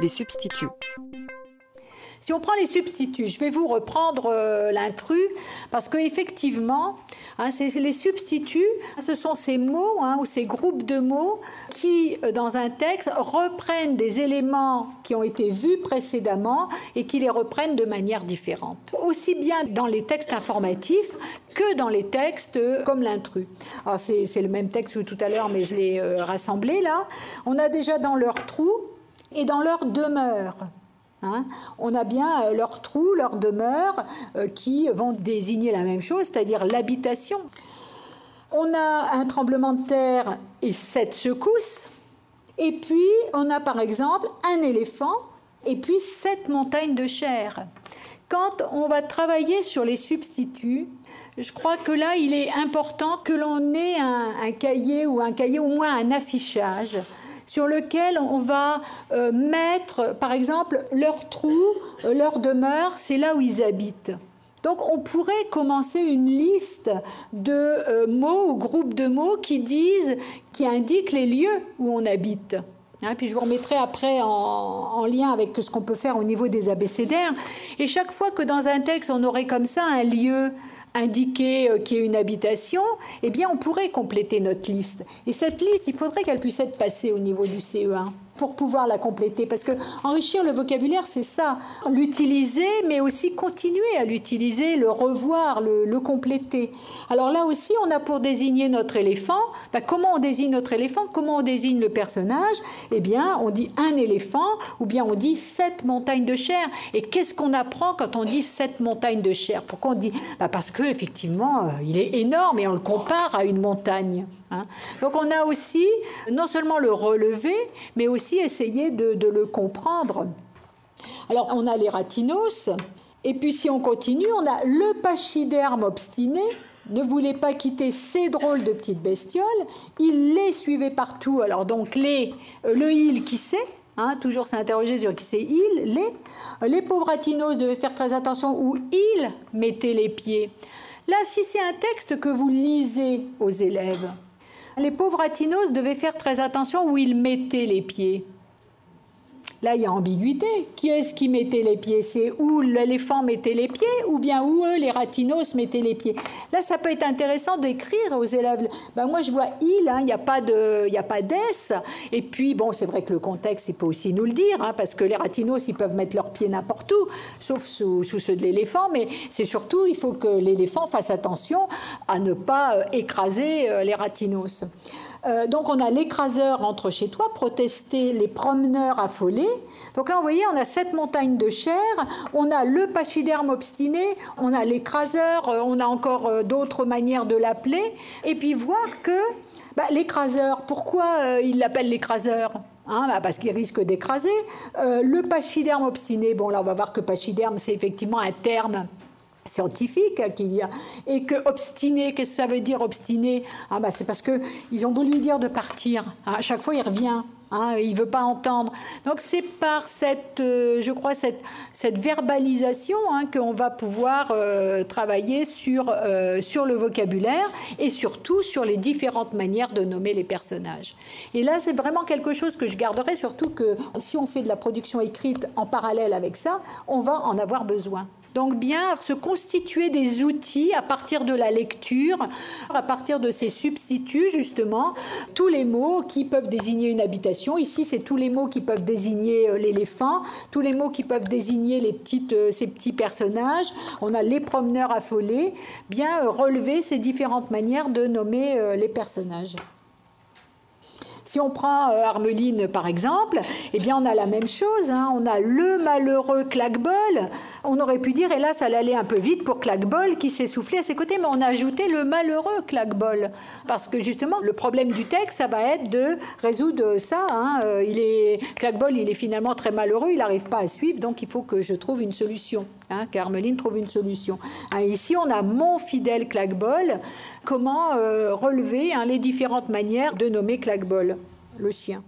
Les substituts. Si on prend les substituts, je vais vous reprendre euh, l'intrus parce qu'effectivement, hein, les substituts, ce sont ces mots hein, ou ces groupes de mots qui, euh, dans un texte, reprennent des éléments qui ont été vus précédemment et qui les reprennent de manière différente. Aussi bien dans les textes informatifs que dans les textes comme l'intrus. C'est le même texte que tout à l'heure, mais je l'ai euh, rassemblé là. On a déjà dans leur trou et dans leur demeure. Hein. On a bien euh, leurs trous, leurs demeures euh, qui vont désigner la même chose, c'est-à-dire l'habitation. On a un tremblement de terre et sept secousses. Et puis, on a par exemple un éléphant et puis sept montagnes de chair. Quand on va travailler sur les substituts, je crois que là, il est important que l'on ait un, cahier ou un cahier, au moins un affichage sur lequel on va euh, mettre, par exemple, leur trou, euh, leur demeure, c'est là où ils habitent. Donc on pourrait commencer une liste de euh, mots ou groupes de mots qui disent, qui indiquent les lieux où on habite. Hein, puis je vous remettrai après en, en lien avec ce qu'on peut faire au niveau des abécédaires. Et chaque fois que dans un texte on aurait comme ça un lieu, indiquer euh, qu'il y ait une habitation, eh bien on pourrait compléter notre liste. Et cette liste, il faudrait qu'elle puisse être passée au niveau du CE1 pour pouvoir la compléter. Parce que enrichir le vocabulaire, c'est ça. L'utiliser, mais aussi continuer à l'utiliser, le revoir, le, compléter. Alors là aussi, on a pour désigner notre éléphant. Ben, comment on désigne notre éléphant? Comment on désigne le personnage? Eh bien, on dit un éléphant ou bien on dit sept montagnes de chair. Et qu'est-ce qu'on apprend quand on dit sept montagnes de chair? Pourquoi on dit? Ben, Parce que effectivement, euh, il est énorme et on le compare à une montagne. Hein. Donc on a aussi non seulement le relever, mais aussi essayer de, le comprendre. Alors, on a les ratinos, et puis si on continue, on a le pachyderme obstiné, ne voulait pas quitter ces drôles de petites bestioles. Il les suivait partout. Alors donc les, euh, le il qui sait, hein, toujours s'interroger sur qui c'est il, les. Les pauvres ratinos devaient faire très attention où ils mettaient les pieds. Là, si c'est un texte que vous lisez aux élèves, les pauvres ratinos devaient faire très attention où ils mettaient les pieds. Là, il y a ambiguïté. Qui est-ce qui mettait les pieds? C'est où l'éléphant mettait les pieds ou bien où eux, les ratinos, mettaient les pieds? Là, ça peut être intéressant d'écrire aux élèves. Ben, moi, je vois il, hein, il n'y a pas de. Et puis, bon, c'est vrai que le contexte, il peut aussi nous le dire, hein, parce que les ratinos, ils peuvent mettre leurs pieds n'importe où, sauf sous, sous ceux de l'éléphant. Mais c'est surtout, il faut que l'éléphant fasse attention à ne pas euh, écraser euh, les ratinos. Euh, donc on a l'écraseur entre chez toi, protester les promeneurs affolés. Donc là, vous voyez, on a cette montagne de chair, on a le pachyderme obstiné, on a l'écraseur, euh, on a encore euh, d'autres manières de l'appeler. Et puis voir que bah, l'écraseur, pourquoi il l'appelle l'écraseur Hein, bah, parce qu'il risque d'écraser. le pachyderme obstiné, bon là on va voir que pachyderme c'est effectivement un terme scientifique qu'il y a et que obstiné qu'est-ce que ça veut dire obstiné ah bah c'est parce que ils ont voulu lui dire de partir à chaque fois il revient hein, il veut pas entendre. Donc c'est par cette euh, je crois cette cette verbalisation hein, qu'on va pouvoir euh, travailler sur euh, sur le vocabulaire et surtout sur les différentes manières de nommer les personnages. Et là c'est vraiment quelque chose que je garderai surtout que si on fait de la production écrite en parallèle avec ça on va en avoir besoin donc bien se constituer des outils à partir de la lecture, à partir de ces substituts justement, tous les mots qui peuvent désigner une habitation. Ici, c'est tous les mots qui peuvent désigner euh, l'éléphant, tous les mots qui peuvent désigner les petites, euh, ces petits personnages. On a les promeneurs affolés. Bien euh, relever ces différentes manières de nommer les personnages. Si on prend euh, Armeline par exemple, eh bien on a la même chose. Hein. On a le malheureux claquebol. On aurait pu dire, hélas, elle allait un peu vite pour claquebol qui s'est soufflé à ses côtés, mais on a ajouté le malheureux claquebol. Parce que justement, le problème du texte, ça va être de résoudre ça. Hein. Euh, il est, claquebol, il est finalement très malheureux, il n'arrive pas à suivre, donc il faut que je trouve une solution. Hein, qu'Armeline trouve une solution. Hein, ici, on a mon fidèle claquebol. Comment euh, relever hein, les différentes manières de nommer claquebol, le chien